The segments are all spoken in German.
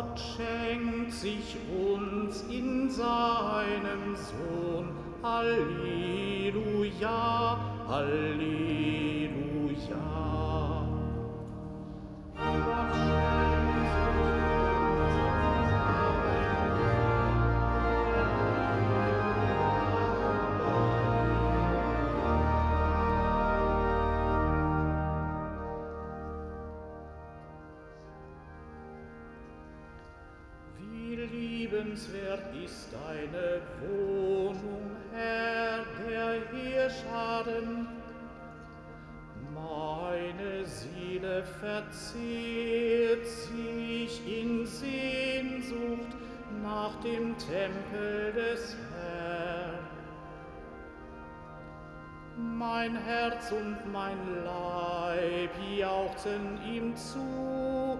Gott schenkt sich uns in seinem Sohn. Halleluja, liebenswert ist deine Wohnung, Herr der Heerscharen. Meine Seele verzehrt sich in Sehnsucht nach dem Tempel des Herrn. Mein Herz und mein Leib jauchzen ihm zu,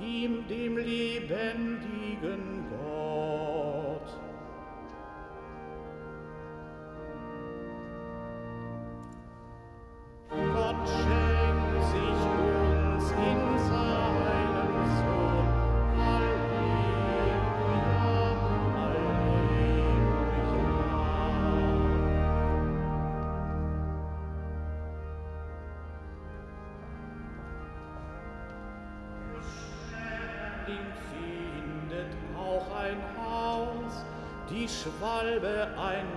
ihm dem lebendigen Gott. Schwalbe ein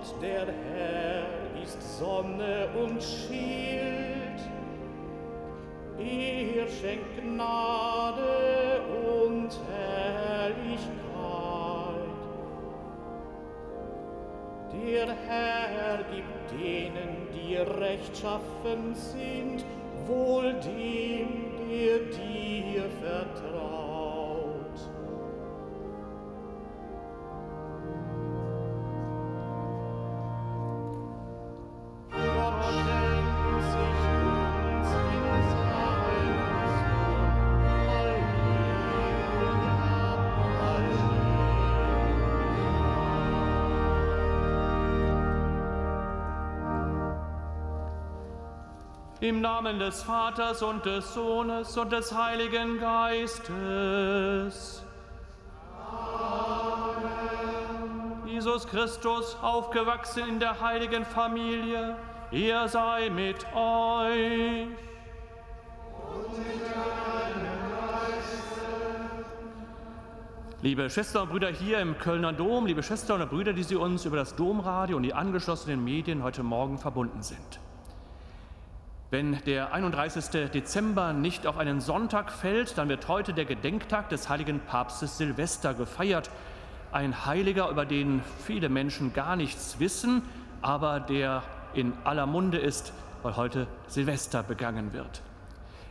Gott, der Herr, ist Sonne und Schild. Er schenkt Gnade und Herrlichkeit. Der Herr gibt denen, die rechtschaffen sind, wohl dem, der dir vertraut. Im Namen des Vaters und des Sohnes und des Heiligen Geistes. Jesus Christus, aufgewachsen in der heiligen Familie, er sei mit euch. Liebe Schwestern und Brüder hier im Kölner Dom, liebe Schwestern und Brüder, die Sie uns über das Domradio und die angeschlossenen Medien heute Morgen verbunden sind. Wenn der 31. Dezember nicht auf einen Sonntag fällt, dann wird heute der Gedenktag des heiligen Papstes Silvester gefeiert. Ein Heiliger, über den viele Menschen gar nichts wissen, aber der in aller Munde ist, weil heute Silvester begangen wird.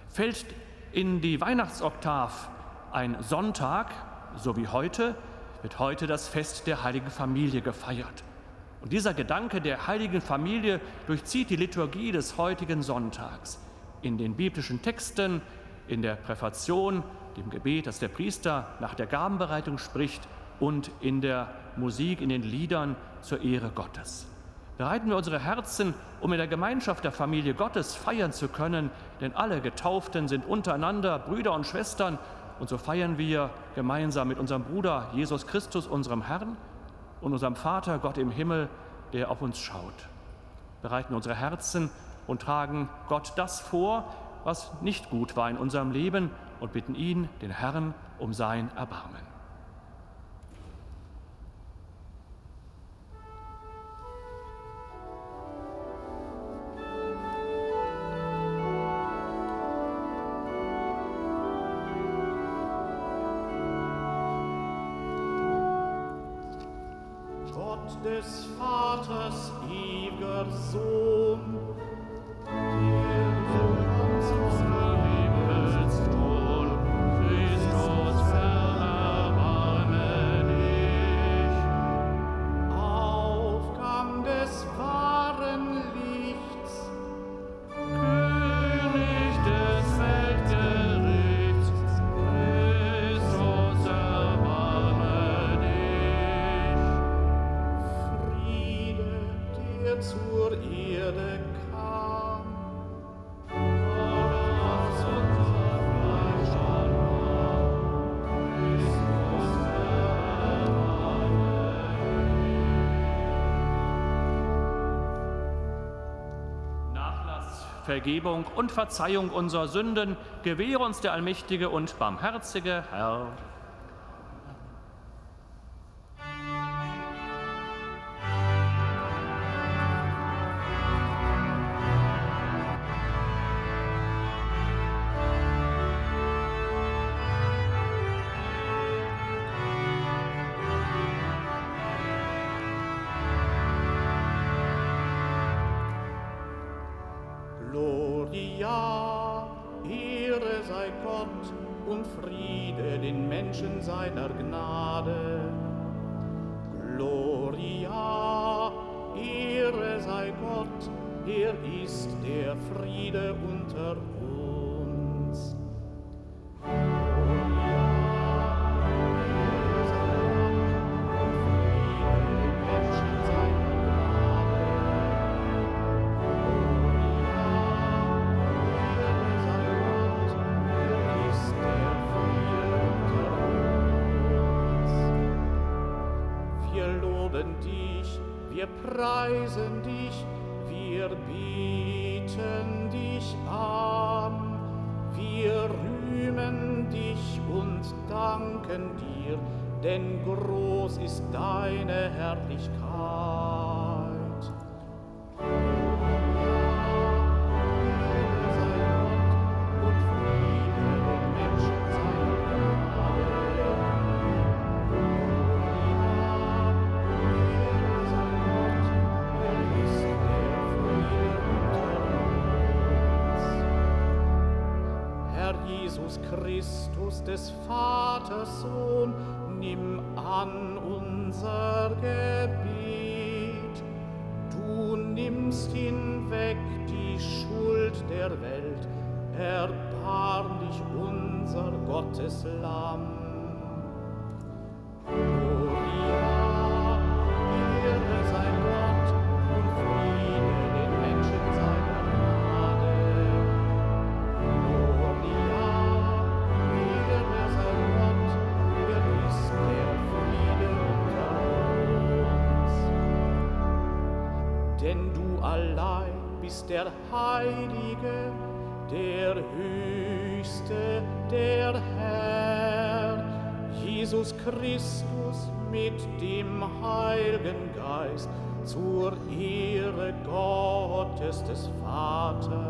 Fällt in die Weihnachtsoktav ein Sonntag, so wie heute, wird heute das Fest der heiligen Familie gefeiert. Und dieser Gedanke der heiligen Familie durchzieht die Liturgie des heutigen Sonntags. In den biblischen Texten, in der Präfation, dem Gebet, das der Priester nach der Gabenbereitung spricht und in der Musik, in den Liedern zur Ehre Gottes. Bereiten wir unsere Herzen, um in der Gemeinschaft der Familie Gottes feiern zu können, denn alle Getauften sind untereinander Brüder und Schwestern und so feiern wir gemeinsam mit unserem Bruder Jesus Christus, unserem Herrn, und unserem Vater Gott im Himmel, der auf uns schaut. Bereiten unsere Herzen und tragen Gott das vor, was nicht gut war in unserem Leben und bitten ihn, den Herrn, um sein Erbarmen. Des Vaters ewiger Sohn, Vergebung und Verzeihung unserer Sünden gewähre uns der allmächtige und barmherzige Herr. Des Vaters Sohn, nimm an unser Gebet. Du nimmst hinweg die Schuld der Welt, erbarm dich unser Gottes der Heilige, der Höchste, der Herr, Jesus Christus mit dem Heiligen Geist, zur Ehre Gottes des Vaters.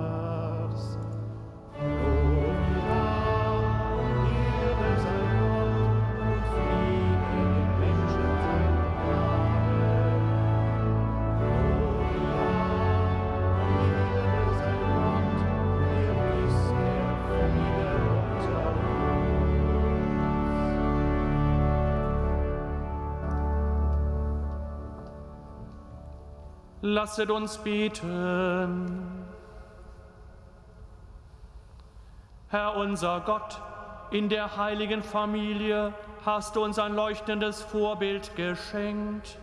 Lasset uns beten. Herr unser Gott, in der heiligen Familie hast du uns ein leuchtendes Vorbild geschenkt.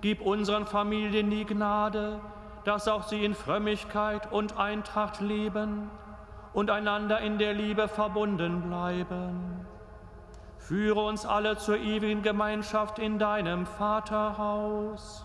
Gib unseren Familien die Gnade, dass auch sie in Frömmigkeit und Eintracht leben und einander in der Liebe verbunden bleiben. Führe uns alle zur ewigen Gemeinschaft in deinem Vaterhaus.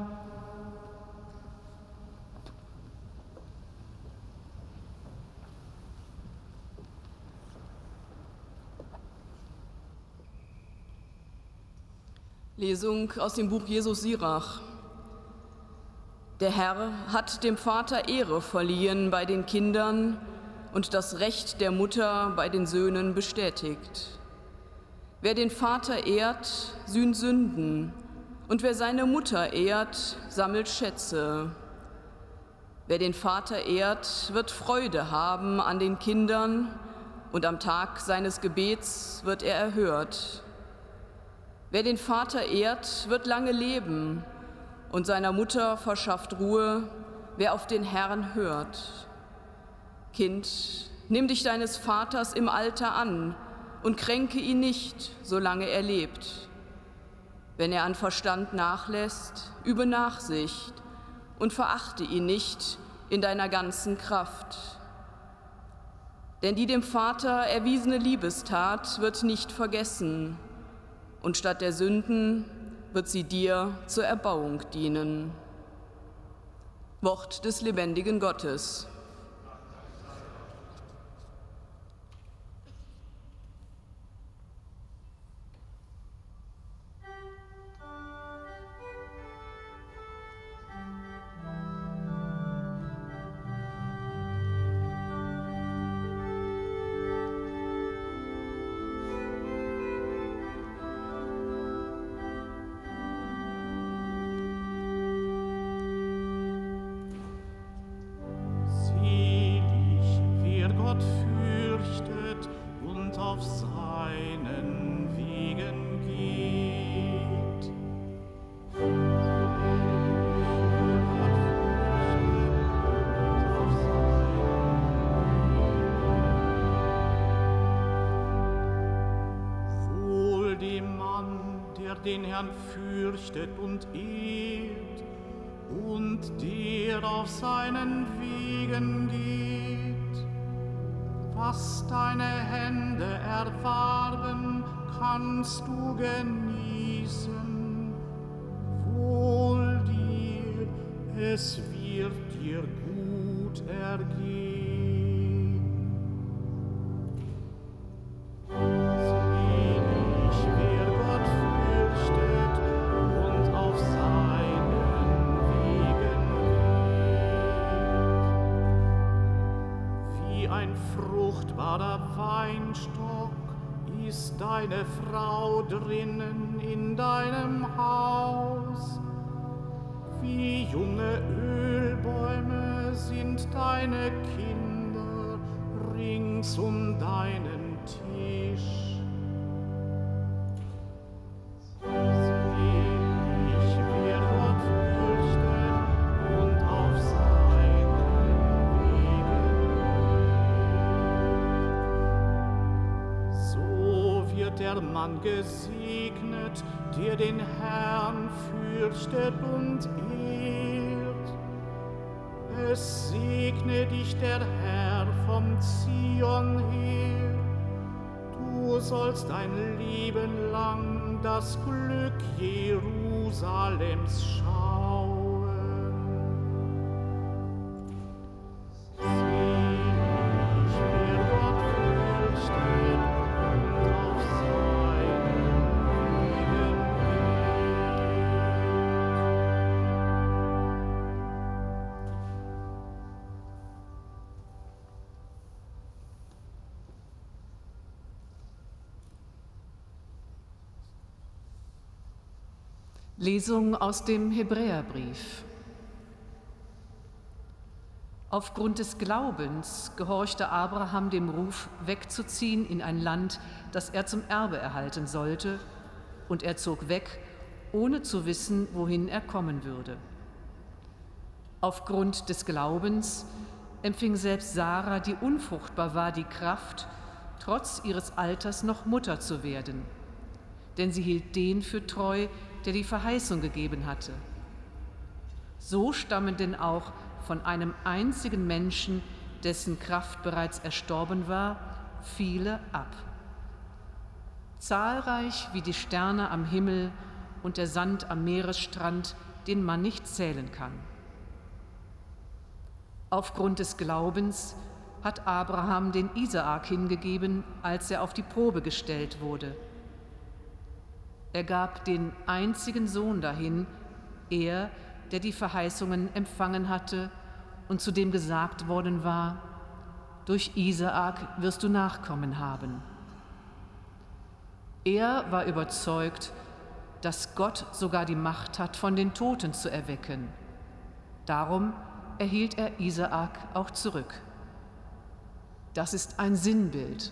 Lesung aus dem Buch Jesus Sirach. Der Herr hat dem Vater Ehre verliehen bei den Kindern und das Recht der Mutter bei den Söhnen bestätigt. Wer den Vater ehrt, sühnt Sünden, und wer seine Mutter ehrt, sammelt Schätze. Wer den Vater ehrt, wird Freude haben an den Kindern, und am Tag seines Gebets wird er erhört. Wer den Vater ehrt, wird lange leben und seiner Mutter verschafft Ruhe, wer auf den Herrn hört. Kind, nimm dich deines Vaters im Alter an und kränke ihn nicht, solange er lebt. Wenn er an Verstand nachlässt, übe Nachsicht und verachte ihn nicht in deiner ganzen Kraft. Denn die dem Vater erwiesene Liebestat wird nicht vergessen und statt der Sünden wird sie dir zur Erbauung dienen. Wort des lebendigen Gottes. Herrn fürchtet und ehrt und der auf seinen Wegen geht. Was deine Hände erwarben, kannst du genießen. Wohl dir, es wird dir gut ergehen. Deine Frau drinnen in deinem Haus. Wie junge Ölbäume sind deine Kinder rings um deinen Tisch. Gesegnet, der den Herrn fürchtet und ehrt. Es segne dich der Herr vom Zion her. Du sollst dein Leben lang das Glück Jerusalems schauen. Lesung aus dem Hebräerbrief. Aufgrund des Glaubens gehorchte Abraham dem Ruf, wegzuziehen in ein Land, das er zum Erbe erhalten sollte, und er zog weg, ohne zu wissen, wohin er kommen würde. Aufgrund des Glaubens empfing selbst Sarah, die unfruchtbar war, die Kraft, trotz ihres Alters noch Mutter zu werden. Denn sie hielt den für treu, der die Verheißung gegeben hatte. So stammen denn auch von einem einzigen Menschen, dessen Kraft bereits erstorben war, viele ab. Zahlreich wie die Sterne am Himmel und der Sand am Meeresstrand, den man nicht zählen kann. Aufgrund des Glaubens hat Abraham den Isaak hingegeben, als er auf die Probe gestellt wurde. Er gab den einzigen Sohn dahin, er, der die Verheißungen empfangen hatte und zu dem gesagt worden war, durch Isaak wirst du Nachkommen haben. Er war überzeugt, dass Gott sogar die Macht hat, von den Toten zu erwecken. Darum erhielt er Isaak auch zurück. Das ist ein Sinnbild.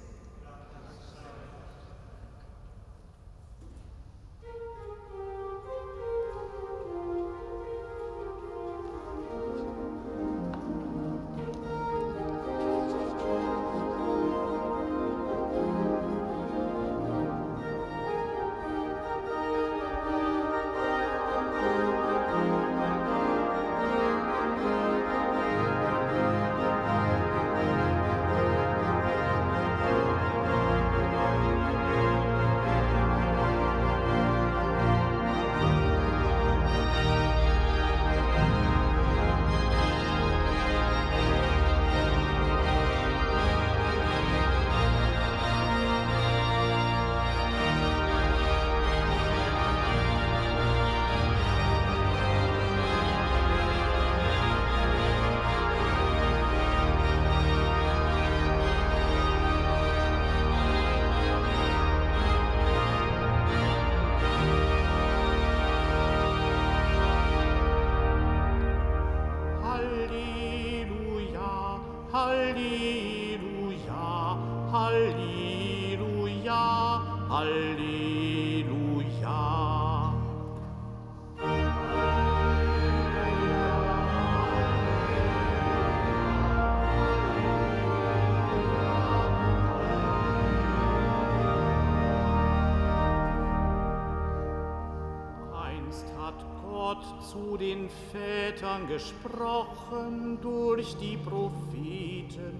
Vätern gesprochen durch die Propheten.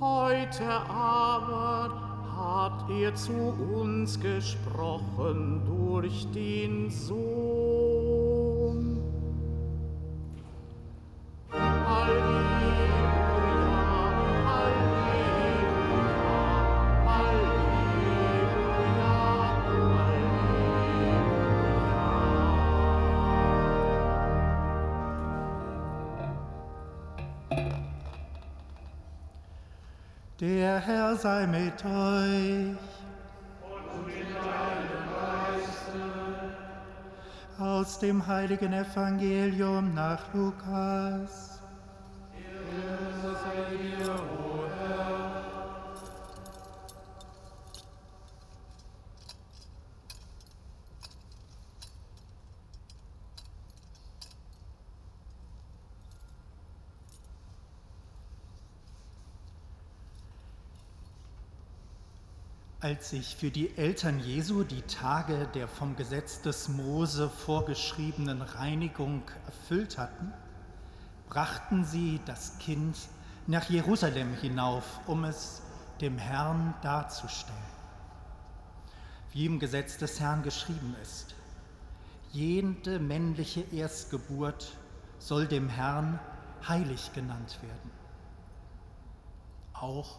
Heute aber hat er zu uns gesprochen durch den Sohn. Der Herr sei mit euch. Und mit deinem Geiste. Aus dem heiligen Evangelium nach Lukas. Als sich für die Eltern Jesu die Tage der vom Gesetz des Mose vorgeschriebenen Reinigung erfüllt hatten, brachten sie das Kind nach Jerusalem hinauf, um es dem Herrn darzustellen. Wie im Gesetz des Herrn geschrieben ist, jede männliche Erstgeburt soll dem Herrn heilig genannt werden. Auch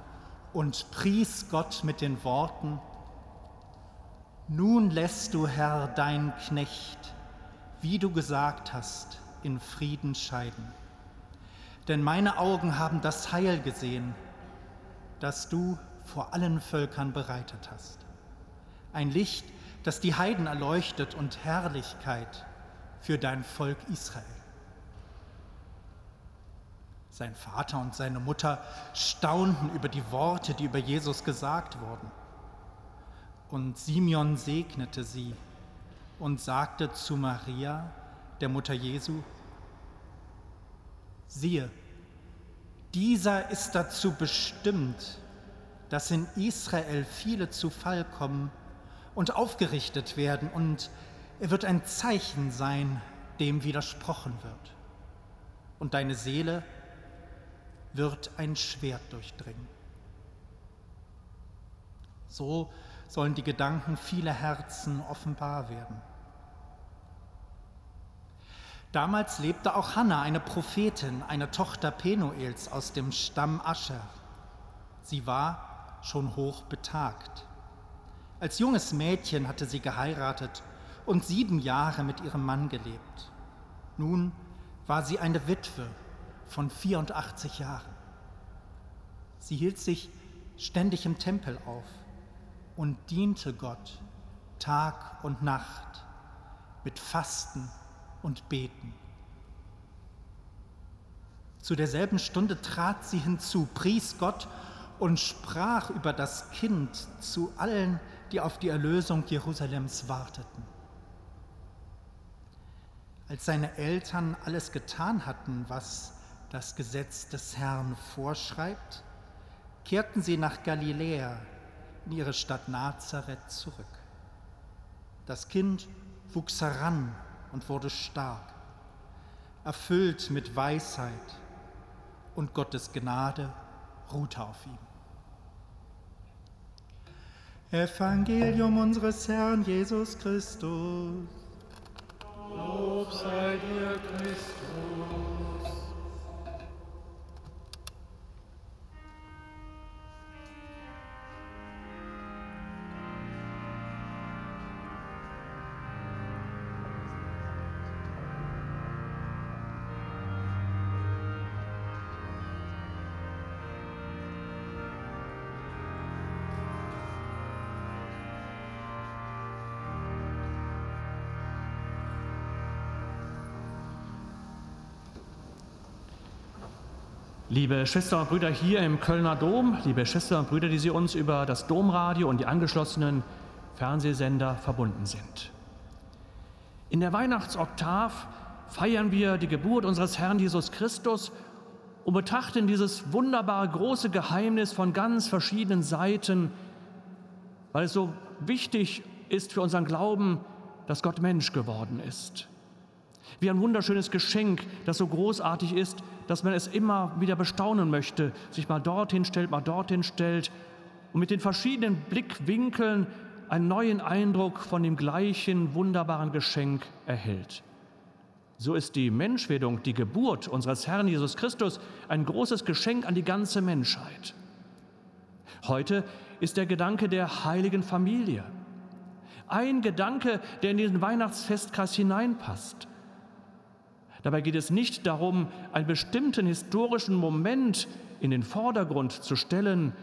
und pries Gott mit den Worten, Nun lässt du, Herr, dein Knecht, wie du gesagt hast, in Frieden scheiden. Denn meine Augen haben das Heil gesehen, das du vor allen Völkern bereitet hast. Ein Licht, das die Heiden erleuchtet und Herrlichkeit für dein Volk Israel. Sein Vater und seine Mutter staunten über die Worte, die über Jesus gesagt wurden. Und Simeon segnete sie und sagte zu Maria, der Mutter Jesu, siehe, dieser ist dazu bestimmt, dass in Israel viele zu Fall kommen und aufgerichtet werden, und er wird ein Zeichen sein, dem widersprochen wird. Und deine Seele wird ein Schwert durchdringen. So sollen die Gedanken vieler Herzen offenbar werden. Damals lebte auch Hannah, eine Prophetin, eine Tochter Penuels aus dem Stamm Ascher. Sie war schon hoch betagt. Als junges Mädchen hatte sie geheiratet und sieben Jahre mit ihrem Mann gelebt. Nun war sie eine Witwe von 84 Jahren. Sie hielt sich ständig im Tempel auf und diente Gott Tag und Nacht mit Fasten und Beten. Zu derselben Stunde trat sie hinzu, pries Gott und sprach über das Kind zu allen, die auf die Erlösung Jerusalems warteten. Als seine Eltern alles getan hatten, was das Gesetz des Herrn vorschreibt, kehrten sie nach Galiläa in ihre Stadt Nazareth zurück. Das Kind wuchs heran und wurde stark, erfüllt mit Weisheit und Gottes Gnade ruhte auf ihm. Evangelium unseres Herrn Jesus Christus. Lob sei dir, Christus. Liebe Schwestern und Brüder hier im Kölner Dom, liebe Schwestern und Brüder, die Sie uns über das Domradio und die angeschlossenen Fernsehsender verbunden sind. In der Weihnachtsoktav feiern wir die Geburt unseres Herrn Jesus Christus und betrachten dieses wunderbare große Geheimnis von ganz verschiedenen Seiten, weil es so wichtig ist für unseren Glauben, dass Gott Mensch geworden ist. Wie ein wunderschönes Geschenk, das so großartig ist, dass man es immer wieder bestaunen möchte, sich mal dorthin stellt, mal dorthin stellt und mit den verschiedenen Blickwinkeln einen neuen Eindruck von dem gleichen wunderbaren Geschenk erhält. So ist die Menschwerdung, die Geburt unseres Herrn Jesus Christus ein großes Geschenk an die ganze Menschheit. Heute ist der Gedanke der heiligen Familie. Ein Gedanke, der in diesen Weihnachtsfestkreis hineinpasst. Dabei geht es nicht darum, einen bestimmten historischen Moment in den Vordergrund zu stellen,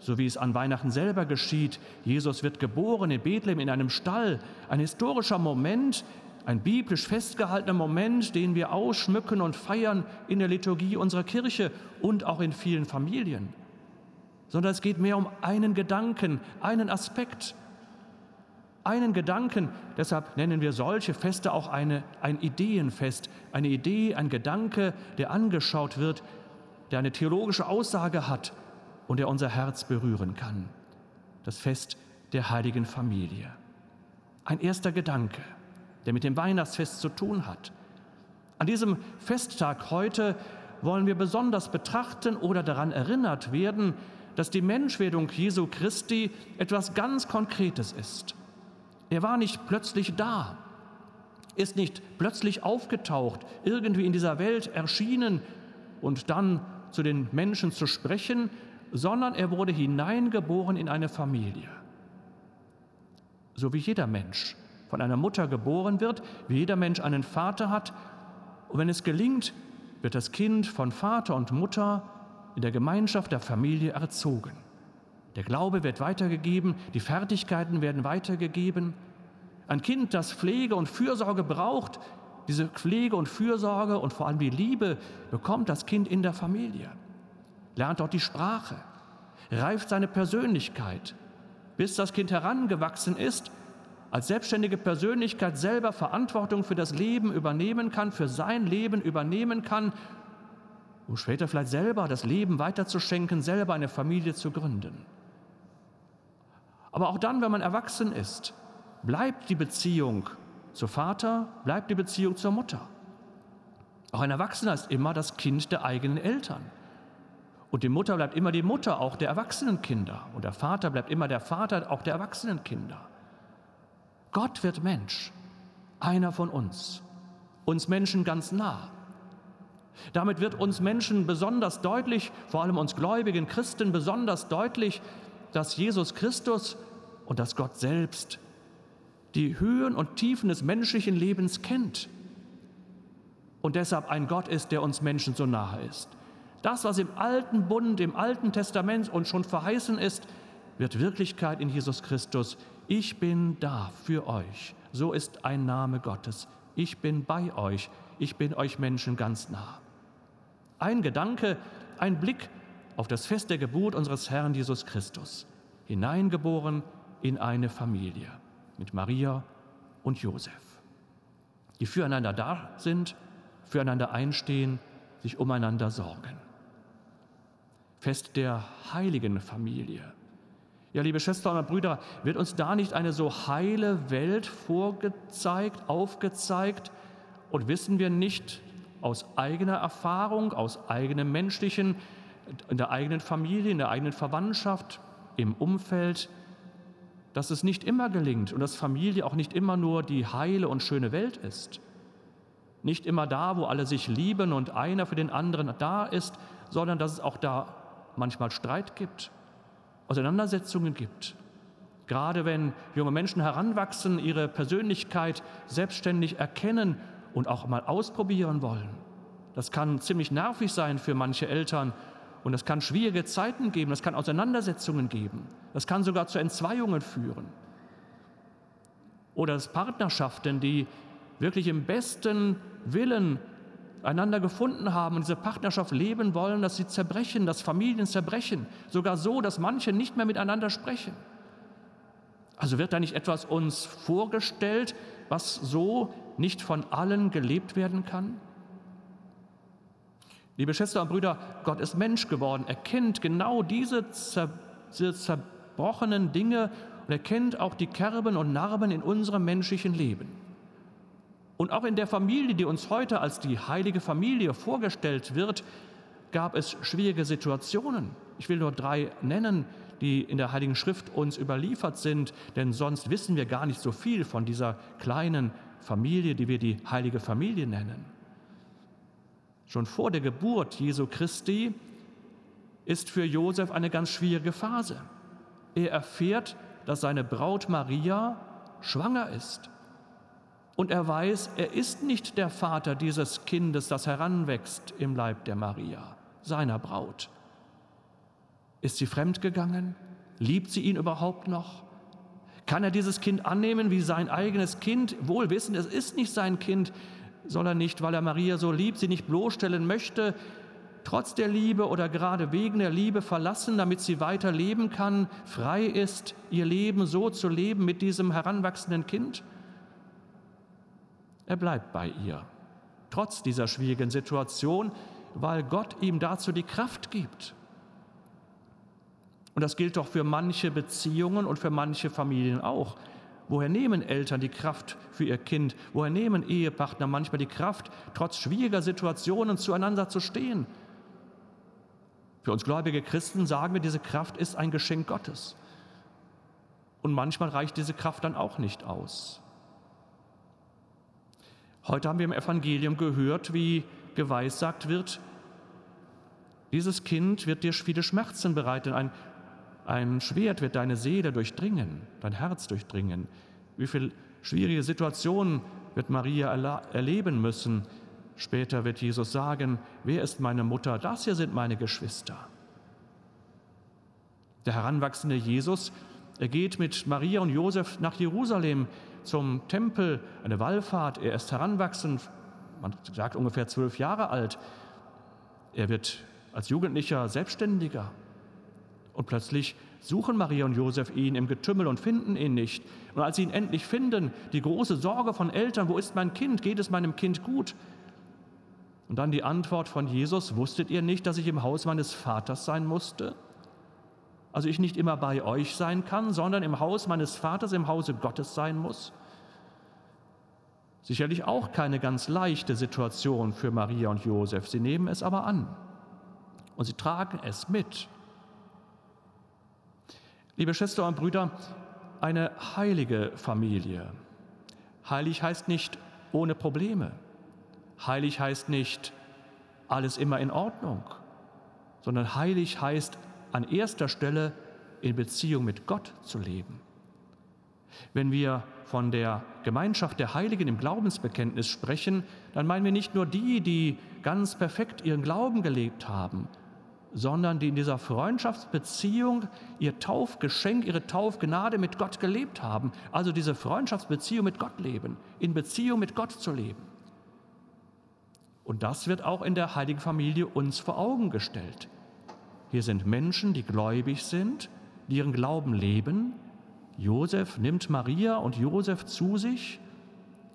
so wie es an Weihnachten selber geschieht. Jesus wird geboren in Bethlehem in einem Stall. Ein historischer Moment, ein biblisch festgehaltener Moment, den wir ausschmücken und feiern in der Liturgie unserer Kirche und auch in vielen Familien. Sondern es geht mehr um einen Gedanken, einen Aspekt, einen Gedanken. Deshalb nennen wir solche Feste auch eine, ein Ideenfest. Eine Idee, ein Gedanke, der angeschaut wird, der eine theologische Aussage hat und der unser Herz berühren kann. Das Fest der heiligen Familie. Ein erster Gedanke, der mit dem Weihnachtsfest zu tun hat. An diesem Festtag heute wollen wir besonders betrachten oder daran erinnert werden, dass die Menschwerdung Jesu Christi etwas ganz Konkretes ist. Er war nicht plötzlich da, ist nicht plötzlich aufgetaucht, irgendwie in dieser Welt erschienen und dann zu den Menschen zu sprechen, sondern er wurde hineingeboren in eine Familie. So wie jeder Mensch von einer Mutter geboren wird, wie jeder Mensch einen Vater hat. Und wenn es gelingt, wird das Kind von Vater und Mutter in der Gemeinschaft der Familie erzogen. Der Glaube wird weitergegeben, die Fertigkeiten werden weitergegeben. Ein Kind, das Pflege und Fürsorge braucht, diese Pflege und Fürsorge und vor allem die Liebe bekommt das Kind in der Familie. Lernt dort die Sprache, reift seine Persönlichkeit, bis das Kind herangewachsen ist, als selbstständige Persönlichkeit selber Verantwortung für das Leben übernehmen kann, für sein Leben übernehmen kann, um später vielleicht selber das Leben weiterzuschenken, selber eine Familie zu gründen. Aber auch dann, wenn man erwachsen ist, bleibt die Beziehung zu Vater, bleibt die Beziehung zur Mutter. Auch ein Erwachsener ist immer das Kind der eigenen Eltern. Und die Mutter bleibt immer die Mutter auch der erwachsenen Kinder. Und der Vater bleibt immer der Vater auch der erwachsenen Kinder. Gott wird Mensch, einer von uns, uns Menschen ganz nah. Damit wird uns Menschen besonders deutlich, vor allem uns gläubigen Christen besonders deutlich, dass Jesus Christus und dass Gott selbst die Höhen und Tiefen des menschlichen Lebens kennt und deshalb ein Gott ist, der uns Menschen so nahe ist. Das, was im alten Bund, im alten Testament uns schon verheißen ist, wird Wirklichkeit in Jesus Christus. Ich bin da für euch. So ist ein Name Gottes. Ich bin bei euch. Ich bin euch Menschen ganz nah. Ein Gedanke, ein Blick auf das Fest der Geburt unseres Herrn Jesus Christus, hineingeboren in eine Familie mit Maria und Josef, die füreinander da sind, füreinander einstehen, sich umeinander sorgen. Fest der heiligen Familie. Ja, liebe Schwestern und Brüder, wird uns da nicht eine so heile Welt vorgezeigt, aufgezeigt und wissen wir nicht aus eigener Erfahrung, aus eigenem menschlichen, in der eigenen Familie, in der eigenen Verwandtschaft, im Umfeld, dass es nicht immer gelingt und dass Familie auch nicht immer nur die heile und schöne Welt ist. Nicht immer da, wo alle sich lieben und einer für den anderen da ist, sondern dass es auch da manchmal Streit gibt, Auseinandersetzungen gibt. Gerade wenn junge Menschen heranwachsen, ihre Persönlichkeit selbstständig erkennen und auch mal ausprobieren wollen. Das kann ziemlich nervig sein für manche Eltern und es kann schwierige Zeiten geben, es kann Auseinandersetzungen geben, das kann sogar zu Entzweiungen führen. Oder es Partnerschaften, die wirklich im besten Willen einander gefunden haben und diese Partnerschaft leben wollen, dass sie zerbrechen, dass Familien zerbrechen, sogar so, dass manche nicht mehr miteinander sprechen. Also wird da nicht etwas uns vorgestellt, was so nicht von allen gelebt werden kann? Liebe Schwestern und Brüder, Gott ist Mensch geworden. Er kennt genau diese, zer diese zerbrochenen Dinge und er kennt auch die Kerben und Narben in unserem menschlichen Leben. Und auch in der Familie, die uns heute als die heilige Familie vorgestellt wird, gab es schwierige Situationen. Ich will nur drei nennen, die in der Heiligen Schrift uns überliefert sind, denn sonst wissen wir gar nicht so viel von dieser kleinen Familie, die wir die heilige Familie nennen. Schon vor der Geburt Jesu Christi ist für Josef eine ganz schwierige Phase. Er erfährt, dass seine Braut Maria schwanger ist. Und er weiß, er ist nicht der Vater dieses Kindes, das heranwächst im Leib der Maria, seiner Braut. Ist sie fremdgegangen? Liebt sie ihn überhaupt noch? Kann er dieses Kind annehmen wie sein eigenes Kind, wohl wissend, es ist nicht sein Kind, soll er nicht, weil er Maria so liebt, sie nicht bloßstellen möchte, trotz der Liebe oder gerade wegen der Liebe verlassen, damit sie weiter leben kann, frei ist, ihr Leben so zu leben mit diesem heranwachsenden Kind? Er bleibt bei ihr, trotz dieser schwierigen Situation, weil Gott ihm dazu die Kraft gibt. Und das gilt doch für manche Beziehungen und für manche Familien auch. Woher nehmen Eltern die Kraft für ihr Kind? Woher nehmen Ehepartner manchmal die Kraft, trotz schwieriger Situationen zueinander zu stehen? Für uns gläubige Christen sagen wir, diese Kraft ist ein Geschenk Gottes. Und manchmal reicht diese Kraft dann auch nicht aus. Heute haben wir im Evangelium gehört, wie geweissagt wird, dieses Kind wird dir viele Schmerzen bereiten, ein ein Schwert wird deine Seele durchdringen, dein Herz durchdringen. Wie viele schwierige Situationen wird Maria erleben müssen. Später wird Jesus sagen, wer ist meine Mutter? Das hier sind meine Geschwister. Der heranwachsende Jesus, er geht mit Maria und Josef nach Jerusalem zum Tempel, eine Wallfahrt. Er ist heranwachsend, man sagt ungefähr zwölf Jahre alt. Er wird als Jugendlicher selbstständiger. Und plötzlich suchen Maria und Josef ihn im Getümmel und finden ihn nicht. Und als sie ihn endlich finden, die große Sorge von Eltern, wo ist mein Kind? Geht es meinem Kind gut? Und dann die Antwort von Jesus, wusstet ihr nicht, dass ich im Haus meines Vaters sein musste? Also ich nicht immer bei euch sein kann, sondern im Haus meines Vaters, im Hause Gottes sein muss? Sicherlich auch keine ganz leichte Situation für Maria und Josef. Sie nehmen es aber an und sie tragen es mit. Liebe Schwestern und Brüder, eine heilige Familie. Heilig heißt nicht ohne Probleme. Heilig heißt nicht alles immer in Ordnung, sondern heilig heißt an erster Stelle in Beziehung mit Gott zu leben. Wenn wir von der Gemeinschaft der Heiligen im Glaubensbekenntnis sprechen, dann meinen wir nicht nur die, die ganz perfekt ihren Glauben gelebt haben, sondern die in dieser Freundschaftsbeziehung ihr Taufgeschenk, ihre Taufgnade mit Gott gelebt haben. Also diese Freundschaftsbeziehung mit Gott leben, in Beziehung mit Gott zu leben. Und das wird auch in der heiligen Familie uns vor Augen gestellt. Hier sind Menschen, die gläubig sind, die ihren Glauben leben. Josef nimmt Maria und Josef zu sich,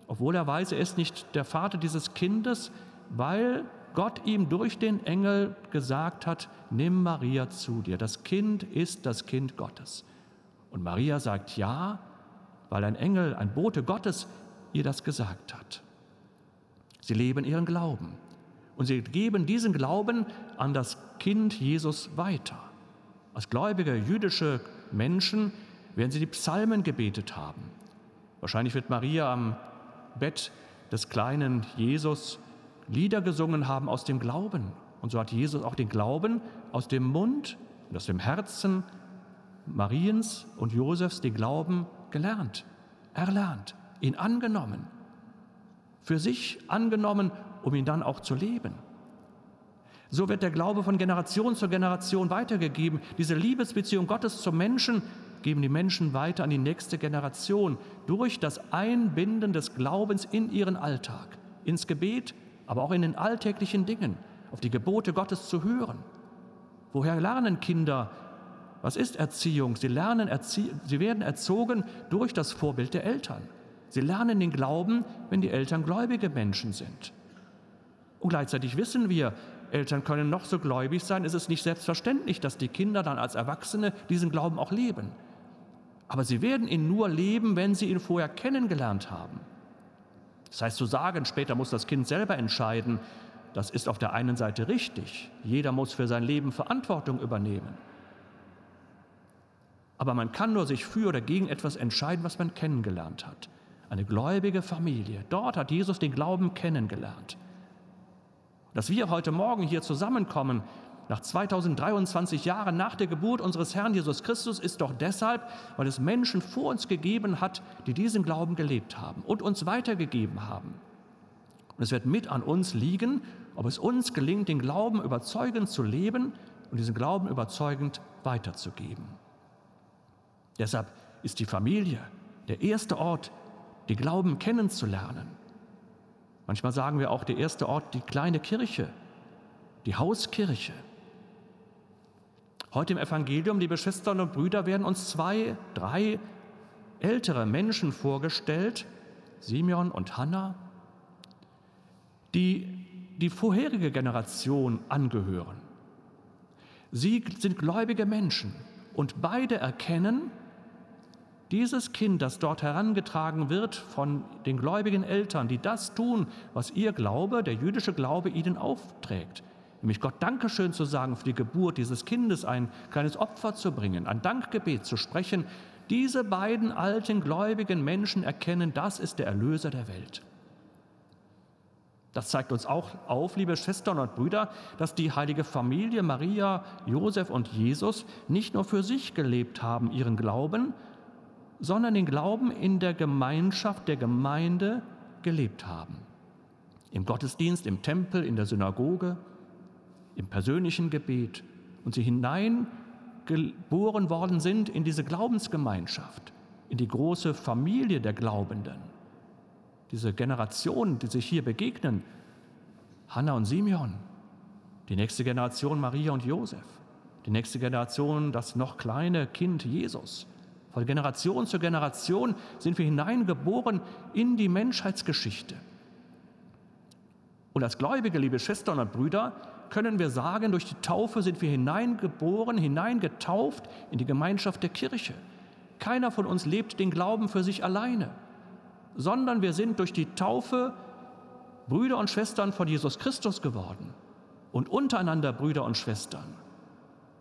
obwohl er weiß, er ist nicht der Vater dieses Kindes, weil Gott ihm durch den Engel gesagt hat, nimm Maria zu dir, das Kind ist das Kind Gottes. Und Maria sagt ja, weil ein Engel, ein Bote Gottes ihr das gesagt hat. Sie leben ihren Glauben und sie geben diesen Glauben an das Kind Jesus weiter. Als gläubige jüdische Menschen werden sie die Psalmen gebetet haben. Wahrscheinlich wird Maria am Bett des kleinen Jesus Lieder gesungen haben aus dem Glauben. Und so hat Jesus auch den Glauben aus dem Mund und aus dem Herzen Mariens und Josefs den Glauben gelernt, erlernt, ihn angenommen, für sich angenommen, um ihn dann auch zu leben. So wird der Glaube von Generation zu Generation weitergegeben. Diese Liebesbeziehung Gottes zum Menschen geben die Menschen weiter an die nächste Generation durch das Einbinden des Glaubens in ihren Alltag, ins Gebet, aber auch in den alltäglichen Dingen, auf die Gebote Gottes zu hören. Woher lernen Kinder? Was ist Erziehung? Sie, lernen Erzie sie werden erzogen durch das Vorbild der Eltern. Sie lernen den Glauben, wenn die Eltern gläubige Menschen sind. Und gleichzeitig wissen wir, Eltern können noch so gläubig sein, es ist nicht selbstverständlich, dass die Kinder dann als Erwachsene diesen Glauben auch leben. Aber sie werden ihn nur leben, wenn sie ihn vorher kennengelernt haben. Das heißt zu sagen, später muss das Kind selber entscheiden, das ist auf der einen Seite richtig. Jeder muss für sein Leben Verantwortung übernehmen. Aber man kann nur sich für oder gegen etwas entscheiden, was man kennengelernt hat. Eine gläubige Familie. Dort hat Jesus den Glauben kennengelernt. Dass wir heute Morgen hier zusammenkommen, nach 2023 Jahren nach der Geburt unseres Herrn Jesus Christus ist doch deshalb, weil es Menschen vor uns gegeben hat, die diesen Glauben gelebt haben und uns weitergegeben haben. Und es wird mit an uns liegen, ob es uns gelingt, den Glauben überzeugend zu leben und diesen Glauben überzeugend weiterzugeben. Deshalb ist die Familie der erste Ort, den Glauben kennenzulernen. Manchmal sagen wir auch der erste Ort die kleine Kirche, die Hauskirche. Heute im Evangelium, liebe Schwestern und Brüder, werden uns zwei, drei ältere Menschen vorgestellt, Simeon und Hannah, die die vorherige Generation angehören. Sie sind gläubige Menschen und beide erkennen, dieses Kind, das dort herangetragen wird von den gläubigen Eltern, die das tun, was ihr Glaube, der jüdische Glaube ihnen aufträgt, nämlich Gott Dankeschön zu sagen für die Geburt dieses Kindes, ein kleines Opfer zu bringen, ein Dankgebet zu sprechen. Diese beiden alten gläubigen Menschen erkennen, das ist der Erlöser der Welt. Das zeigt uns auch auf, liebe Schwestern und Brüder, dass die heilige Familie Maria, Josef und Jesus nicht nur für sich gelebt haben, ihren Glauben, sondern den Glauben in der Gemeinschaft der Gemeinde gelebt haben. Im Gottesdienst, im Tempel, in der Synagoge, im persönlichen Gebet und sie hinein geboren worden sind in diese Glaubensgemeinschaft, in die große Familie der Glaubenden. Diese Generationen, die sich hier begegnen, Hannah und Simeon, die nächste Generation Maria und Josef, die nächste Generation das noch kleine Kind Jesus. Von Generation zu Generation sind wir hineingeboren in die Menschheitsgeschichte. Und als Gläubige, liebe Schwestern und Brüder, können wir sagen, durch die Taufe sind wir hineingeboren, hineingetauft in die Gemeinschaft der Kirche. Keiner von uns lebt den Glauben für sich alleine, sondern wir sind durch die Taufe Brüder und Schwestern von Jesus Christus geworden und untereinander Brüder und Schwestern.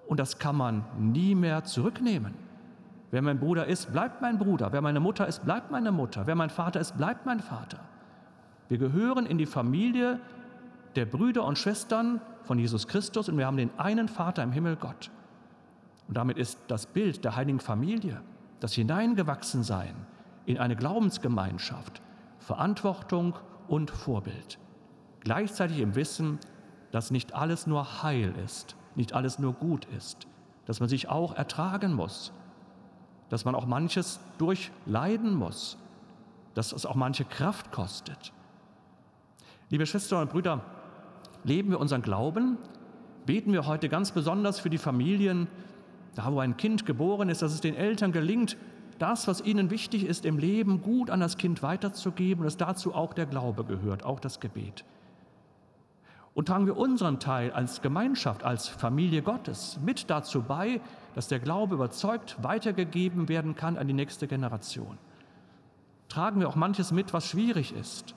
Und das kann man nie mehr zurücknehmen. Wer mein Bruder ist, bleibt mein Bruder. Wer meine Mutter ist, bleibt meine Mutter. Wer mein Vater ist, bleibt mein Vater. Wir gehören in die Familie der Brüder und Schwestern von Jesus Christus und wir haben den einen Vater im Himmel, Gott. Und damit ist das Bild der heiligen Familie, das Hineingewachsensein in eine Glaubensgemeinschaft, Verantwortung und Vorbild. Gleichzeitig im Wissen, dass nicht alles nur Heil ist, nicht alles nur gut ist, dass man sich auch ertragen muss, dass man auch manches durchleiden muss, dass es auch manche Kraft kostet. Liebe Schwestern und Brüder, leben wir unseren Glauben? Beten wir heute ganz besonders für die Familien, da wo ein Kind geboren ist, dass es den Eltern gelingt, das, was ihnen wichtig ist im Leben, gut an das Kind weiterzugeben, dass dazu auch der Glaube gehört, auch das Gebet. Und tragen wir unseren Teil als Gemeinschaft, als Familie Gottes mit dazu bei, dass der Glaube überzeugt weitergegeben werden kann an die nächste Generation. Tragen wir auch manches mit, was schwierig ist.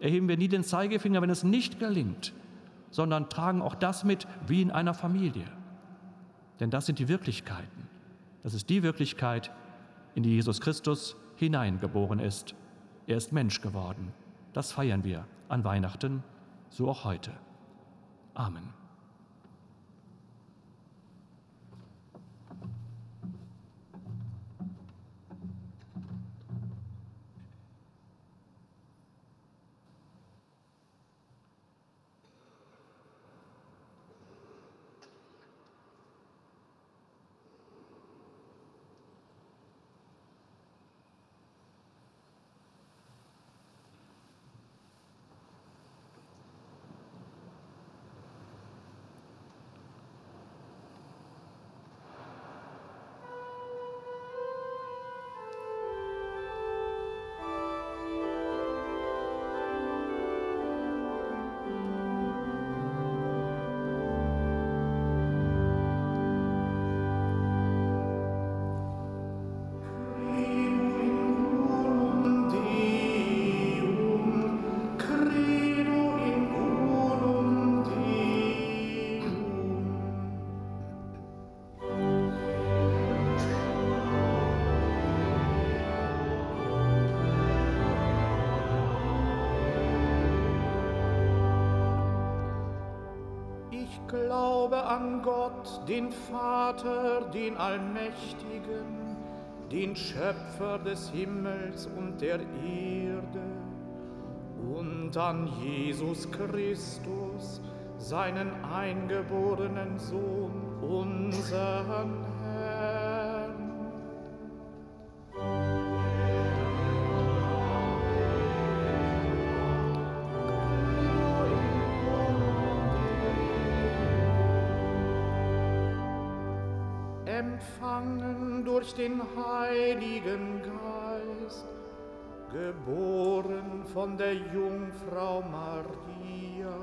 Erheben wir nie den Zeigefinger, wenn es nicht gelingt, sondern tragen auch das mit wie in einer Familie. Denn das sind die Wirklichkeiten. Das ist die Wirklichkeit, in die Jesus Christus hineingeboren ist. Er ist Mensch geworden. Das feiern wir an Weihnachten, so auch heute. Amen. Gott, den Vater, den Allmächtigen, den Schöpfer des Himmels und der Erde, und an Jesus Christus, seinen eingeborenen Sohn, unseren empfangen durch den Heiligen Geist, geboren von der Jungfrau Maria,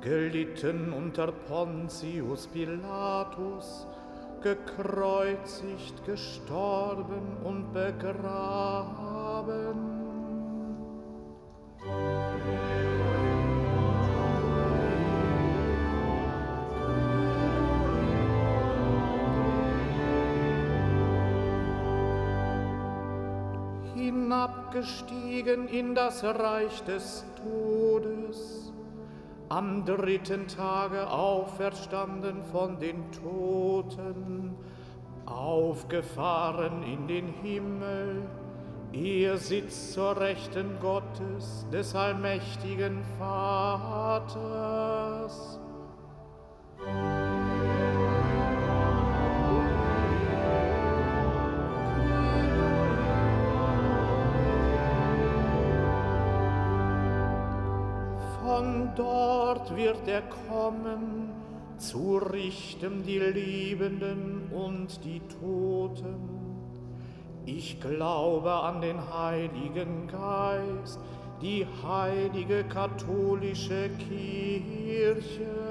gelitten unter Pontius Pilatus, gekreuzigt, gestorben und begraben hinabgestiegen in das Reich des Todes, am dritten Tage auferstanden von den Toten, aufgefahren in den Himmel, er sitzt zur Rechten Gottes, des allmächtigen Vaters. Dort wird er kommen, zu richten die Lebenden und die Toten. Ich glaube an den Heiligen Geist, die heilige katholische Kirche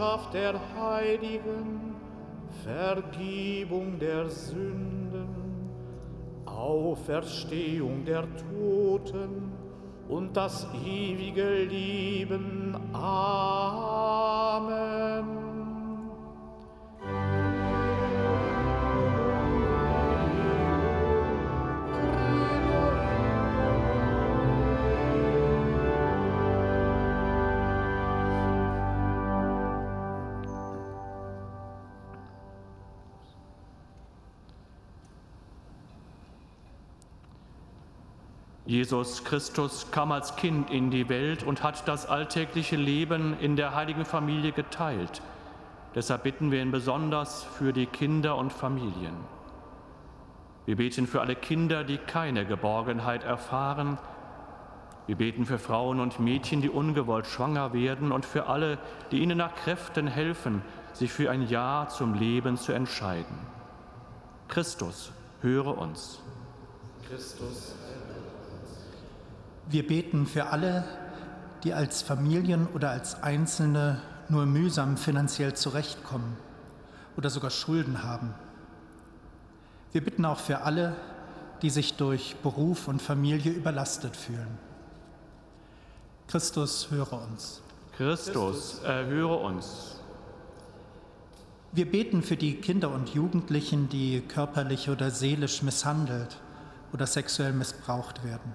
Gemeinschaft der Heiligen, Vergebung der Sünden, Auferstehung der Toten und das ewige Leben. Amen. Jesus Christus kam als Kind in die Welt und hat das alltägliche Leben in der heiligen Familie geteilt. Deshalb bitten wir ihn besonders für die Kinder und Familien. Wir beten für alle Kinder, die keine Geborgenheit erfahren. Wir beten für Frauen und Mädchen, die ungewollt schwanger werden und für alle, die ihnen nach Kräften helfen, sich für ein Ja zum Leben zu entscheiden. Christus, höre uns. Christus, wir beten für alle, die als Familien oder als Einzelne nur mühsam finanziell zurechtkommen oder sogar Schulden haben. Wir bitten auch für alle, die sich durch Beruf und Familie überlastet fühlen. Christus, höre uns. Christus, erhöre uns. Wir beten für die Kinder und Jugendlichen, die körperlich oder seelisch misshandelt oder sexuell missbraucht werden.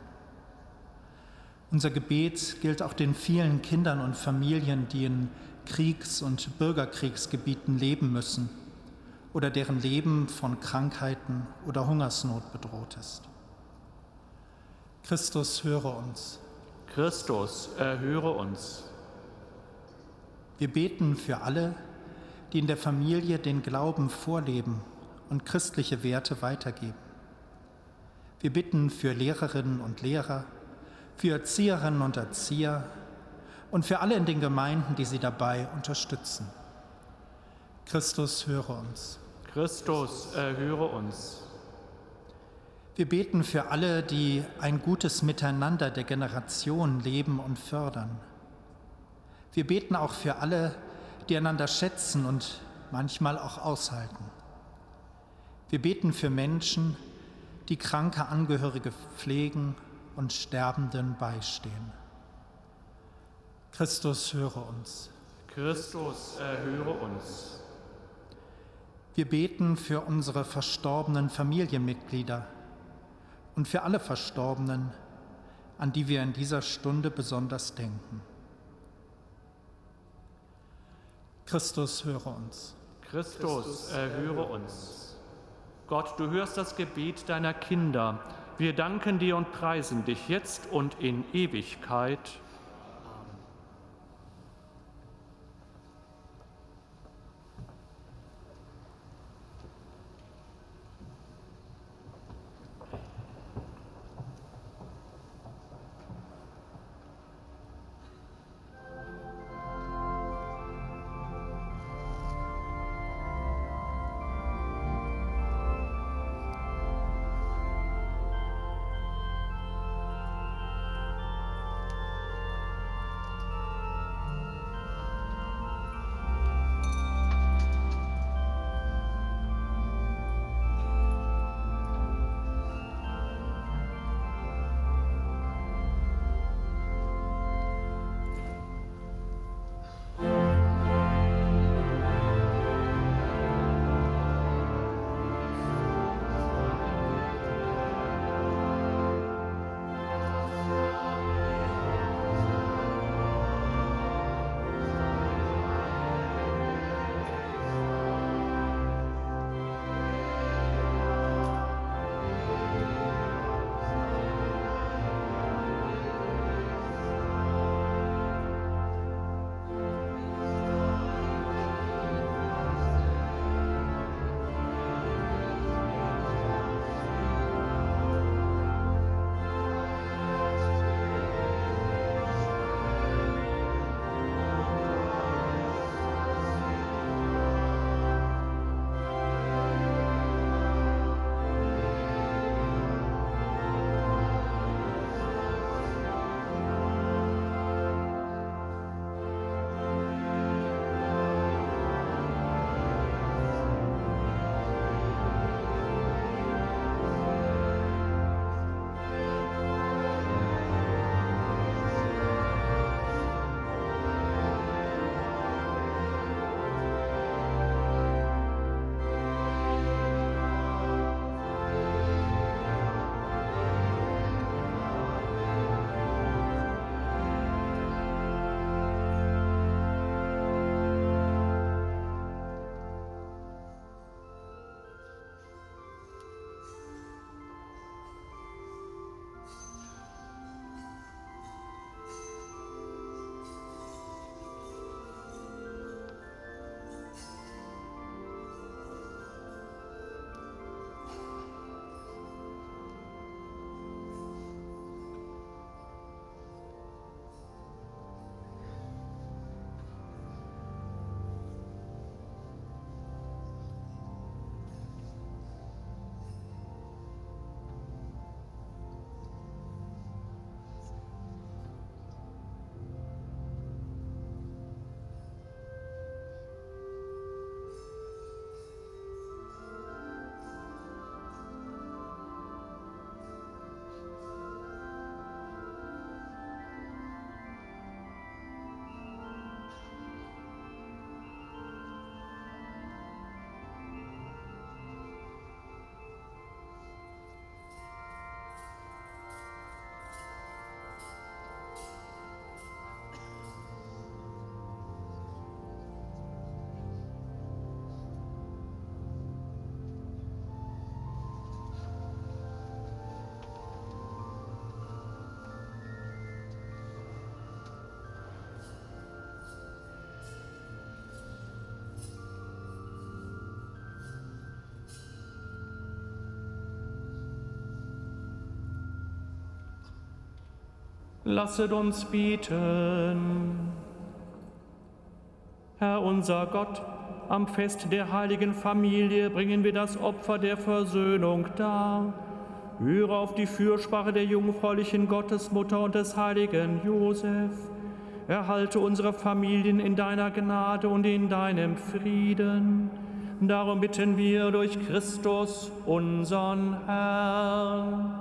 Unser Gebet gilt auch den vielen Kindern und Familien, die in Kriegs- und Bürgerkriegsgebieten leben müssen oder deren Leben von Krankheiten oder Hungersnot bedroht ist. Christus, höre uns. Christus, erhöre uns. Wir beten für alle, die in der Familie den Glauben vorleben und christliche Werte weitergeben. Wir bitten für Lehrerinnen und Lehrer, für Erzieherinnen und Erzieher und für alle in den Gemeinden, die sie dabei unterstützen. Christus, höre uns. Christus, erhöre uns. Wir beten für alle, die ein gutes Miteinander der Generation leben und fördern. Wir beten auch für alle, die einander schätzen und manchmal auch aushalten. Wir beten für Menschen, die kranke Angehörige pflegen und Sterbenden beistehen. Christus, höre uns. Christus, erhöre uns. Wir beten für unsere verstorbenen Familienmitglieder und für alle Verstorbenen, an die wir in dieser Stunde besonders denken. Christus, höre uns. Christus, erhöre uns. Gott, du hörst das Gebet deiner Kinder wir danken dir und preisen dich jetzt und in Ewigkeit. Lasset uns bieten. Herr unser Gott, am Fest der heiligen Familie bringen wir das Opfer der Versöhnung dar. Höre auf die Fürsprache der jungfräulichen Gottesmutter und des heiligen Josef. Erhalte unsere Familien in deiner Gnade und in deinem Frieden. Darum bitten wir durch Christus, unseren Herrn.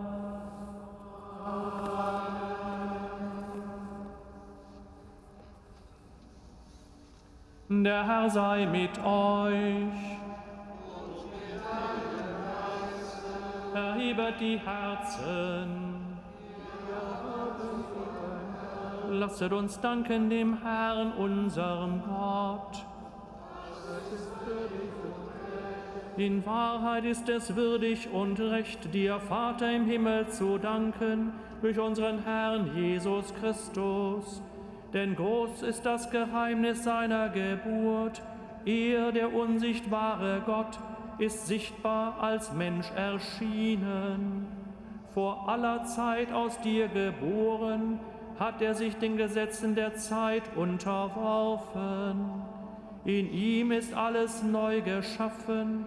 Der Herr sei mit euch. Erhebet die Herzen. Lasset uns danken dem Herrn, unserem Gott. In Wahrheit ist es würdig und recht, dir, Vater im Himmel, zu danken durch unseren Herrn Jesus Christus denn groß ist das Geheimnis seiner Geburt. Er, der unsichtbare Gott, ist sichtbar als Mensch erschienen. Vor aller Zeit aus dir geboren, hat er sich den Gesetzen der Zeit unterworfen. In ihm ist alles neu geschaffen.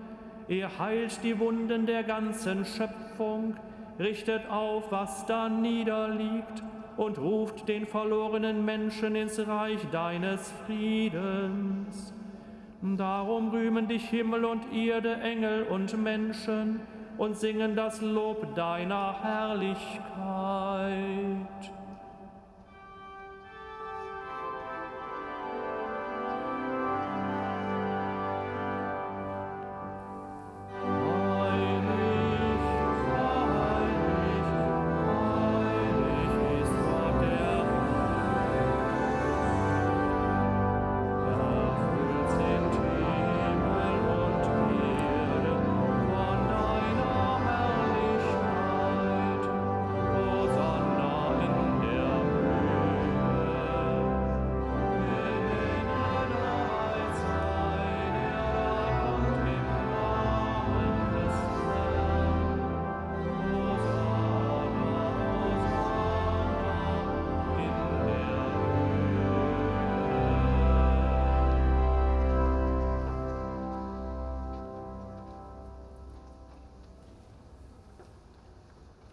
Er heilt die Wunden der ganzen Schöpfung, richtet auf, was da niederliegt und ruft den verlorenen Menschen ins Reich deines Friedens. Darum rühmen dich Himmel und Erde, Engel und Menschen und singen das Lob deiner Herrlichkeit.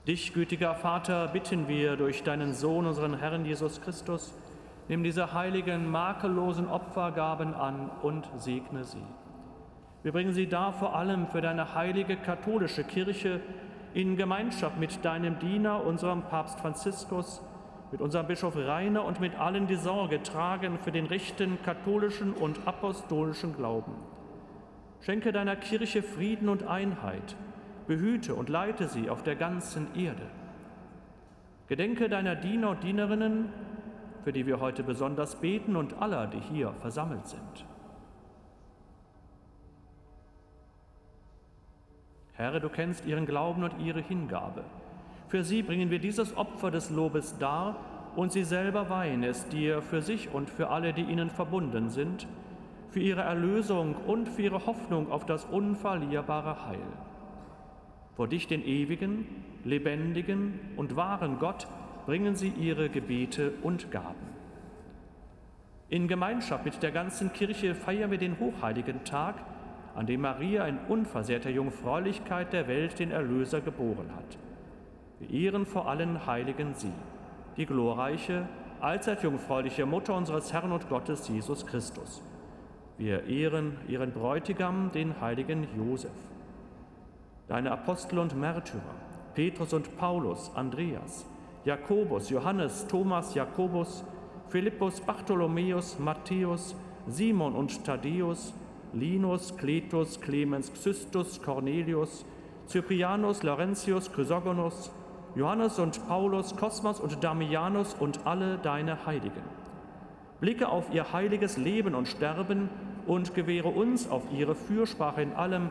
Dich, gütiger Vater, bitten wir durch deinen Sohn, unseren Herrn Jesus Christus, nimm diese heiligen, makellosen Opfergaben an und segne sie. Wir bringen sie dar vor allem für deine heilige katholische Kirche in Gemeinschaft mit deinem Diener, unserem Papst Franziskus, mit unserem Bischof Rainer und mit allen, die Sorge tragen für den rechten katholischen und apostolischen Glauben. Schenke deiner Kirche Frieden und Einheit behüte und leite sie auf der ganzen Erde. Gedenke deiner Diener und Dienerinnen, für die wir heute besonders beten und aller, die hier versammelt sind. Herr, du kennst ihren Glauben und ihre Hingabe. Für sie bringen wir dieses Opfer des Lobes dar und sie selber weihen es dir für sich und für alle, die ihnen verbunden sind, für ihre Erlösung und für ihre Hoffnung auf das unverlierbare Heil. Vor dich, den ewigen, lebendigen und wahren Gott, bringen sie ihre Gebete und Gaben. In Gemeinschaft mit der ganzen Kirche feiern wir den hochheiligen Tag, an dem Maria in unversehrter Jungfräulichkeit der Welt den Erlöser geboren hat. Wir ehren vor allen Heiligen sie, die glorreiche, allzeit jungfräuliche Mutter unseres Herrn und Gottes Jesus Christus. Wir ehren ihren Bräutigam, den heiligen Josef deine Apostel und Märtyrer, Petrus und Paulus, Andreas, Jakobus, Johannes, Thomas, Jakobus, Philippus, Bartholomäus, Matthäus, Simon und Thaddäus, Linus, Cletus, Clemens, Xystus, Cornelius, Cyprianus, Laurentius, Chrysogonus, Johannes und Paulus, Kosmas und Damianus und alle deine Heiligen. Blicke auf ihr heiliges Leben und Sterben und gewähre uns auf ihre Fürsprache in allem,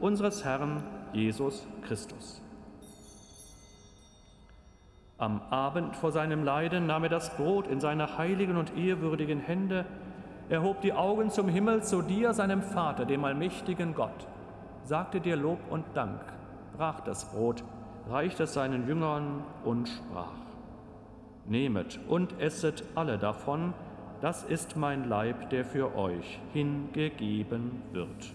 unseres Herrn Jesus Christus. Am Abend vor seinem Leiden nahm er das Brot in seine heiligen und ehrwürdigen Hände, erhob die Augen zum Himmel zu dir, seinem Vater, dem allmächtigen Gott, sagte dir Lob und Dank, brach das Brot, reichte es seinen Jüngern und sprach, Nehmet und esset alle davon, das ist mein Leib, der für euch hingegeben wird.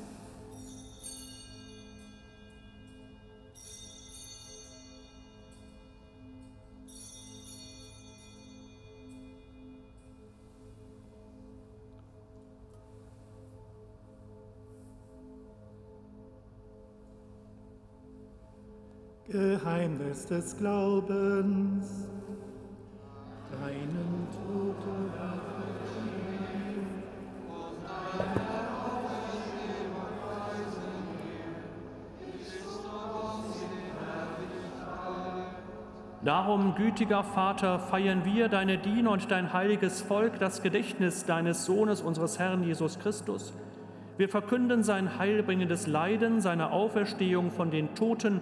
Geheimnis des Glaubens, deinen Tod Darum, gütiger Vater, feiern wir, deine Diener und dein heiliges Volk, das Gedächtnis deines Sohnes, unseres Herrn Jesus Christus. Wir verkünden sein heilbringendes Leiden, seine Auferstehung von den Toten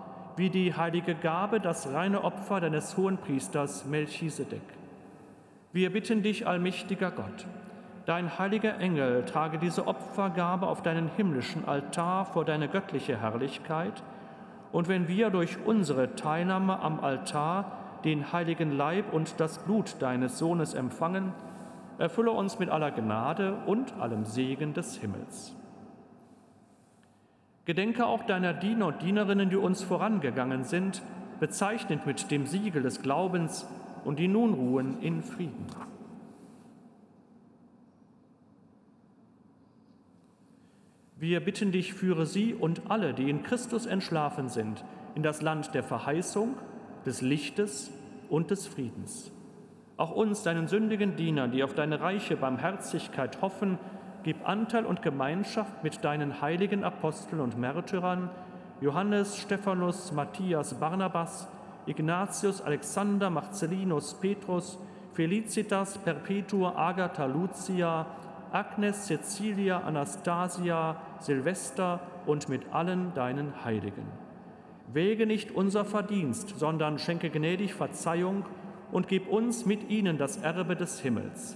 wie die heilige Gabe, das reine Opfer deines hohen Priesters Melchisedek. Wir bitten dich, allmächtiger Gott, dein heiliger Engel trage diese Opfergabe auf deinen himmlischen Altar vor deine göttliche Herrlichkeit, und wenn wir durch unsere Teilnahme am Altar den heiligen Leib und das Blut deines Sohnes empfangen, erfülle uns mit aller Gnade und allem Segen des Himmels. Gedenke auch deiner Diener und Dienerinnen, die uns vorangegangen sind, bezeichnet mit dem Siegel des Glaubens und die nun ruhen in Frieden. Wir bitten dich, führe sie und alle, die in Christus entschlafen sind, in das Land der Verheißung, des Lichtes und des Friedens. Auch uns, deinen sündigen Dienern, die auf deine reiche Barmherzigkeit hoffen, gib Anteil und Gemeinschaft mit deinen heiligen Aposteln und Märtyrern, Johannes, Stephanus, Matthias, Barnabas, Ignatius, Alexander, Marcellinus, Petrus, Felicitas, Perpetua, Agatha, Lucia, Agnes, Cecilia, Anastasia, Silvester und mit allen deinen Heiligen. Wäge nicht unser Verdienst, sondern schenke gnädig Verzeihung und gib uns mit ihnen das Erbe des Himmels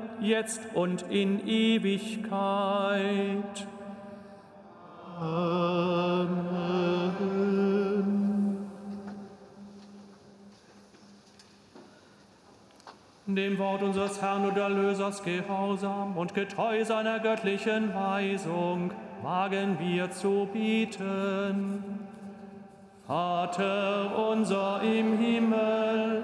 jetzt und in Ewigkeit. Amen. Dem Wort unseres Herrn und Erlösers gehorsam und getreu seiner göttlichen Weisung wagen wir zu bieten. Vater unser im Himmel,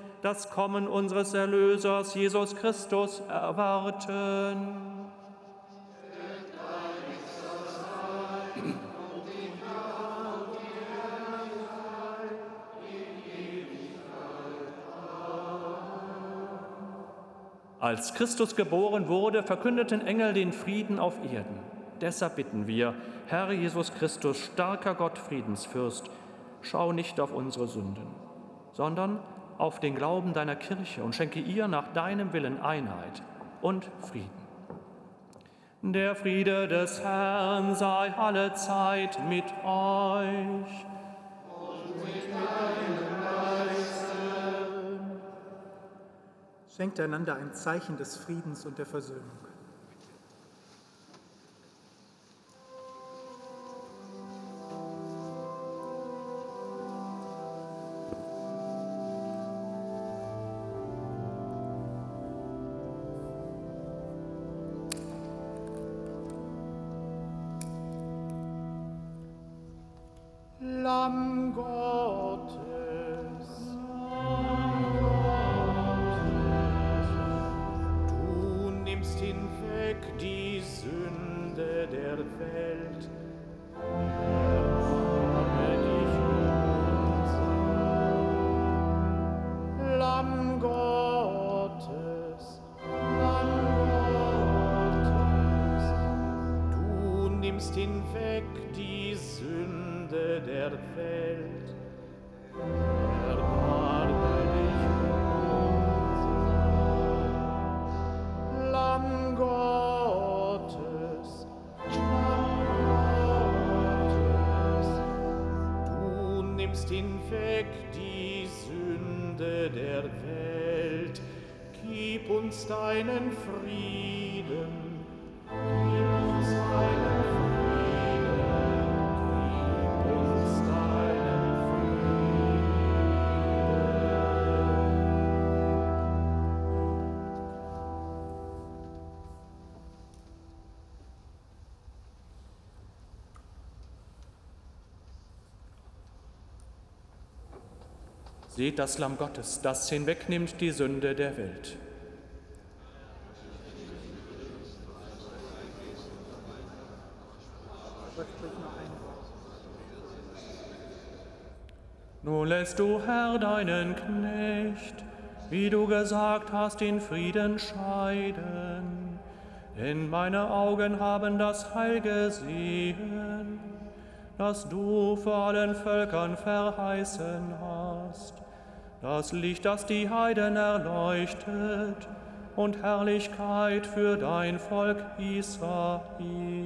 das Kommen unseres Erlösers Jesus Christus erwarten. Als Christus geboren wurde, verkündeten Engel den Frieden auf Erden. Deshalb bitten wir, Herr Jesus Christus, starker Gott, Friedensfürst, schau nicht auf unsere Sünden, sondern auf den Glauben deiner Kirche und schenke ihr nach deinem Willen Einheit und Frieden. Der Friede des Herrn sei alle Zeit mit euch. Und mit Schenkt einander ein Zeichen des Friedens und der Versöhnung. Hinweg die Sünde der Welt. Gib uns deinen Frieden, gib uns deinen Frieden, Seht das Lamm Gottes, das hinwegnimmt die Sünde der Welt. Nun lässt du, Herr, deinen Knecht, wie du gesagt hast, in Frieden scheiden. Denn meine Augen haben das Heil gesehen, das du vor allen Völkern verheißen hast das Licht, das die Heiden erleuchtet und Herrlichkeit für dein Volk Israel.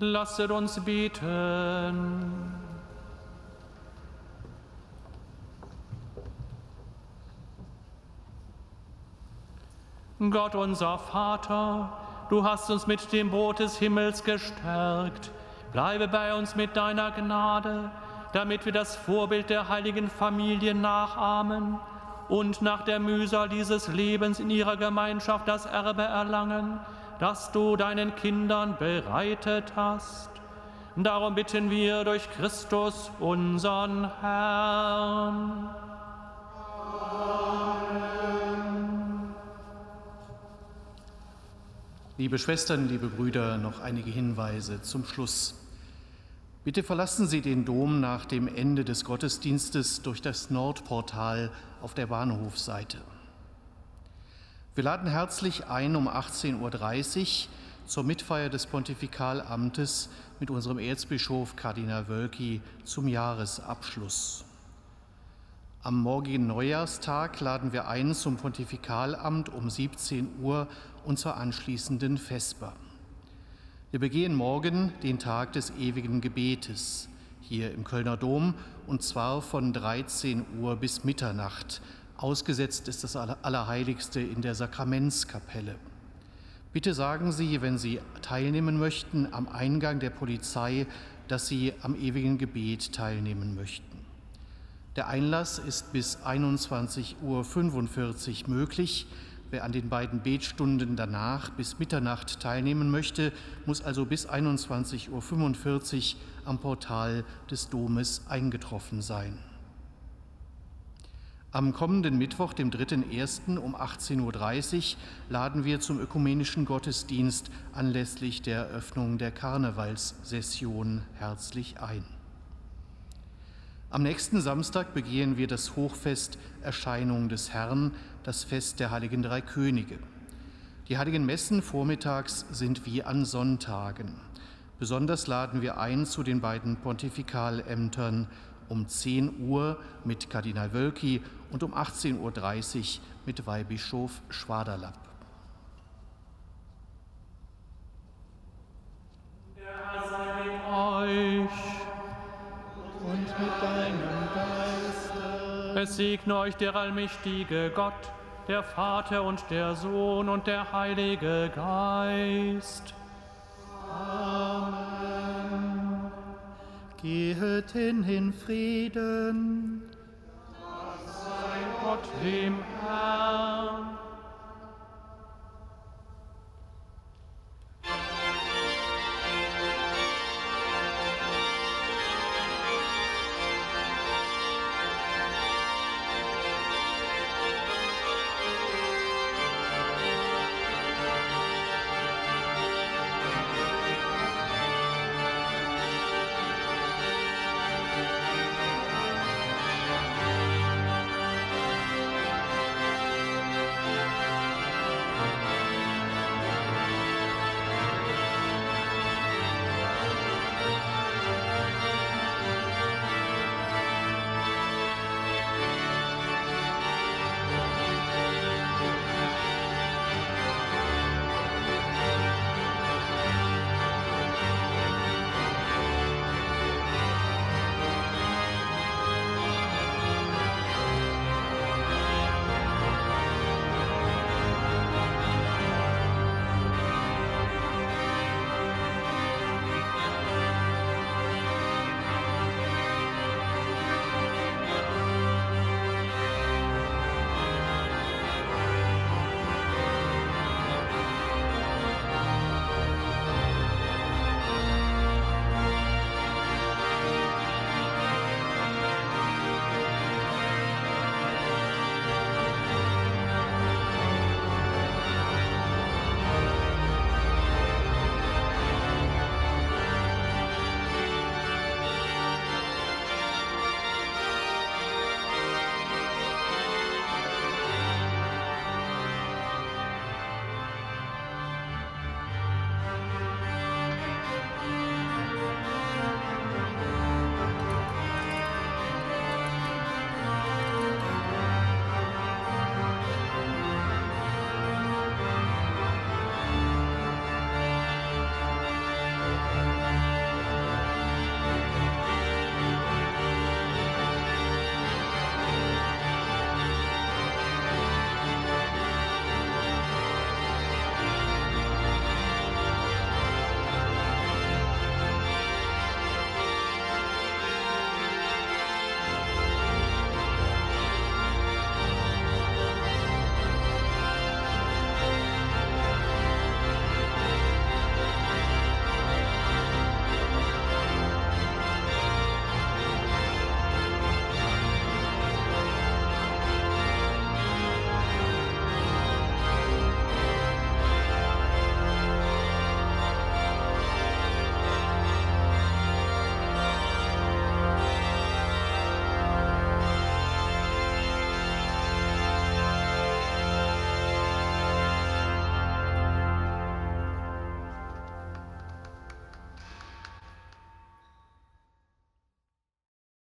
Lasset uns beten. Gott unser Vater, du hast uns mit dem Brot des Himmels gestärkt. Bleibe bei uns mit deiner Gnade, damit wir das Vorbild der heiligen Familie nachahmen und nach der Mühsal dieses Lebens in ihrer Gemeinschaft das Erbe erlangen, das du deinen Kindern bereitet hast. Darum bitten wir durch Christus, unseren Herrn. Amen. Liebe Schwestern, liebe Brüder, noch einige Hinweise zum Schluss. Bitte verlassen Sie den Dom nach dem Ende des Gottesdienstes durch das Nordportal auf der Bahnhofseite. Wir laden herzlich ein um 18.30 Uhr zur Mitfeier des Pontifikalamtes mit unserem Erzbischof Kardinal Wölki zum Jahresabschluss. Am morgigen Neujahrstag laden wir ein zum Pontifikalamt um 17 Uhr und zur anschließenden Vesper. Wir begehen morgen den Tag des ewigen Gebetes hier im Kölner Dom und zwar von 13 Uhr bis Mitternacht Ausgesetzt ist das Allerheiligste in der Sakramentskapelle. Bitte sagen Sie, wenn Sie teilnehmen möchten, am Eingang der Polizei, dass Sie am ewigen Gebet teilnehmen möchten. Der Einlass ist bis 21.45 Uhr möglich. Wer an den beiden Betstunden danach bis Mitternacht teilnehmen möchte, muss also bis 21.45 Uhr am Portal des Domes eingetroffen sein. Am kommenden Mittwoch, dem 3.1. um 18.30 Uhr, laden wir zum ökumenischen Gottesdienst anlässlich der Eröffnung der Karnevalssession herzlich ein. Am nächsten Samstag begehen wir das Hochfest Erscheinung des Herrn, das Fest der heiligen drei Könige. Die heiligen Messen vormittags sind wie an Sonntagen. Besonders laden wir ein zu den beiden Pontifikalämtern um 10 Uhr mit Kardinal Wölki und um 18.30 Uhr mit Weihbischof Schwaderlapp. Der sei mit euch und mit deinem Geiste. Es segne euch der allmächtige Gott, der Vater und der Sohn und der Heilige Geist. Amen. Gehet hin in Frieden. Gott dem Herrn.